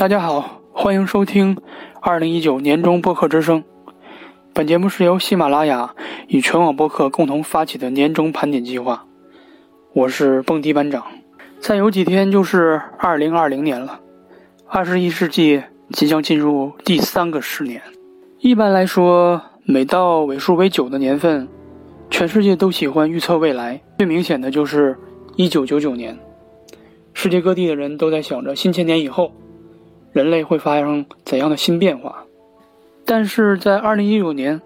大家好，欢迎收听二零一九年中播客之声。本节目是由喜马拉雅与全网播客共同发起的年终盘点计划。我是蹦迪班长。再有几天就是二零二零年了，二十一世纪即将进入第三个十年。一般来说，每到尾数为九的年份，全世界都喜欢预测未来。最明显的就是一九九九年，世界各地的人都在想着新千年以后。人类会发生怎样的新变化？但是在二零一九年，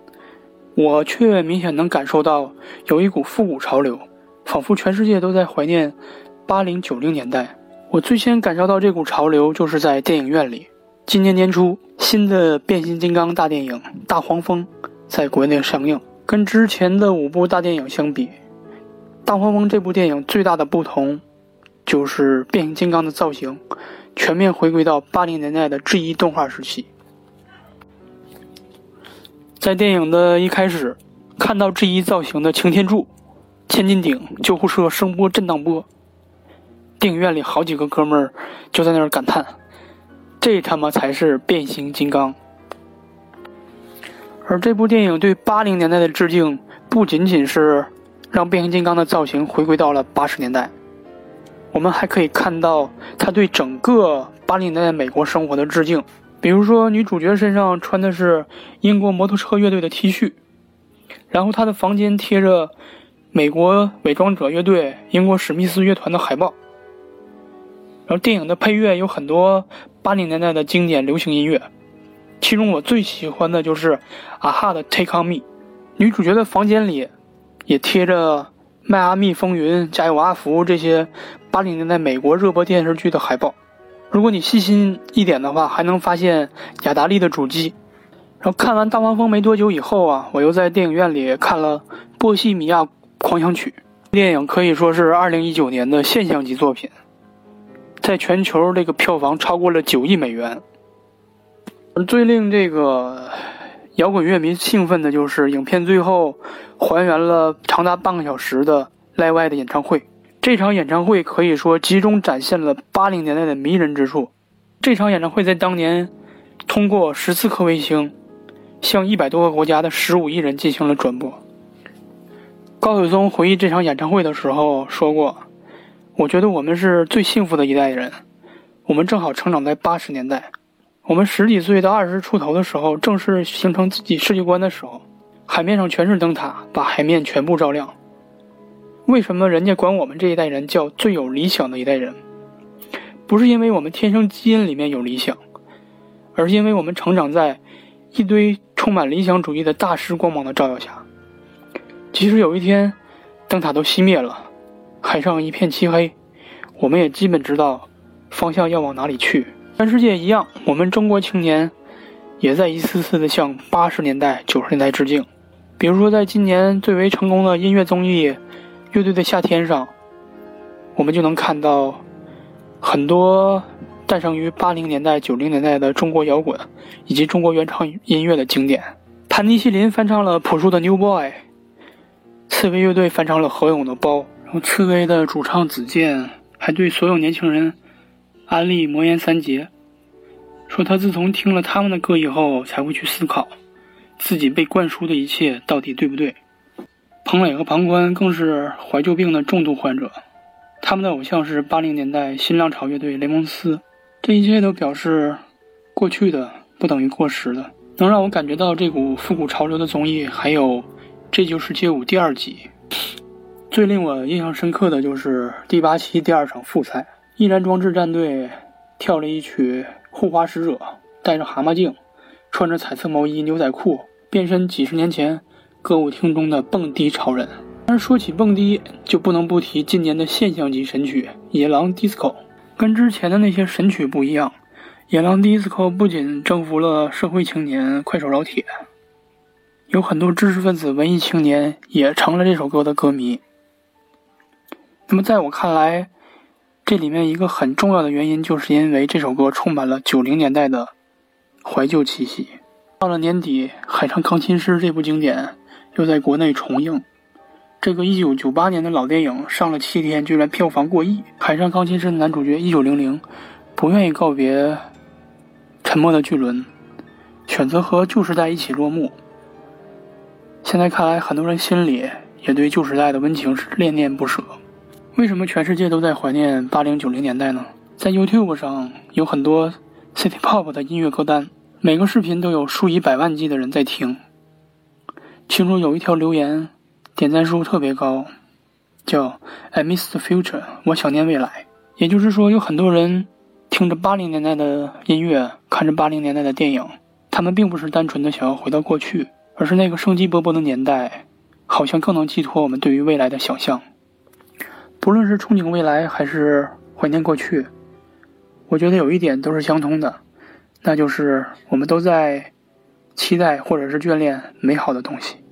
我却明显能感受到有一股复古潮流，仿佛全世界都在怀念八零九零年代。我最先感受到这股潮流，就是在电影院里。今年年初，新的变形金刚大电影《大黄蜂》在国内上映。跟之前的五部大电影相比，《大黄蜂》这部电影最大的不同，就是变形金刚的造型。全面回归到八零年代的 G 一动画时期。在电影的一开始，看到 G 一造型的擎天柱、千斤顶、救护车声波震荡波，电影院里好几个哥们儿就在那儿感叹：“这他妈才是变形金刚！”而这部电影对八零年代的致敬，不仅仅是让变形金刚的造型回归到了八十年代。我们还可以看到他对整个八零年代美国生活的致敬，比如说女主角身上穿的是英国摩托车乐队的 T 恤，然后她的房间贴着美国伪装者乐队、英国史密斯乐团的海报，然后电影的配乐有很多八零年代的经典流行音乐，其中我最喜欢的就是啊哈的 Take on Me，女主角的房间里也贴着。《迈阿密风云》《加油阿福》这些八零年代美国热播电视剧的海报，如果你细心一点的话，还能发现雅达利的主机。然后看完《大黄蜂》没多久以后啊，我又在电影院里看了《波西米亚狂想曲》电影，可以说是二零一九年的现象级作品，在全球这个票房超过了九亿美元。而最令这个。摇滚乐迷兴奋的就是影片最后还原了长达半个小时的 Live 的演唱会。这场演唱会可以说集中展现了八零年代的迷人之处。这场演唱会在当年通过十四颗卫星向一百多个国家的十五亿人进行了转播。高晓松回忆这场演唱会的时候说过：“我觉得我们是最幸福的一代人，我们正好成长在八十年代。”我们十几岁到二十出头的时候，正是形成自己世界观的时候。海面上全是灯塔，把海面全部照亮。为什么人家管我们这一代人叫最有理想的一代人？不是因为我们天生基因里面有理想，而是因为我们成长在一堆充满理想主义的大师光芒的照耀下。即使有一天灯塔都熄灭了，海上一片漆黑，我们也基本知道方向要往哪里去。全世界一样，我们中国青年也在一次次的向八十年代、九十年代致敬。比如说，在今年最为成功的音乐综艺《乐队的夏天》上，我们就能看到很多诞生于八零年代、九零年代的中国摇滚以及中国原创音乐的经典。盘尼西林翻唱了朴树的《New Boy》，刺猬乐队翻唱了何勇的《包》，然后刺猬的主唱子健还对所有年轻人。安利魔岩三杰说，他自从听了他们的歌以后，才会去思考自己被灌输的一切到底对不对。彭磊和庞宽更是怀旧病的重度患者，他们的偶像是八零年代新浪潮乐队雷蒙斯。这一切都表示，过去的不等于过时的。能让我感觉到这股复古潮流的综艺，还有《这就是街舞》第二季。最令我印象深刻的就是第八期第二场复赛。易燃装置战队跳了一曲《护花使者》，戴着蛤蟆镜，穿着彩色毛衣、牛仔裤，变身几十年前歌舞厅中的蹦迪超人。但是说起蹦迪，就不能不提今年的现象级神曲《野狼 DISCO》。跟之前的那些神曲不一样，《野狼 DISCO》不仅征服了社会青年、快手老铁，有很多知识分子、文艺青年也成了这首歌的歌迷。那么在我看来，这里面一个很重要的原因，就是因为这首歌充满了九零年代的怀旧气息。到了年底，《海上钢琴师》这部经典又在国内重映。这个一九九八年的老电影上了七天，居然票房过亿。《海上钢琴师》的男主角一九零零不愿意告别沉默的巨轮，选择和旧时代一起落幕。现在看来，很多人心里也对旧时代的温情是恋恋不舍。为什么全世界都在怀念八零九零年代呢？在 YouTube 上有很多 City Pop 的音乐歌单，每个视频都有数以百万计的人在听。其中有一条留言，点赞数特别高，叫 "I miss the future"，我想念未来。也就是说，有很多人听着八零年代的音乐，看着八零年代的电影，他们并不是单纯的想要回到过去，而是那个生机勃勃的年代，好像更能寄托我们对于未来的想象。不论是憧憬未来，还是怀念过去，我觉得有一点都是相通的，那就是我们都在期待或者是眷恋美好的东西。